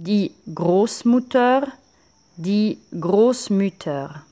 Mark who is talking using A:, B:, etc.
A: die Großmutter, die Großmütter.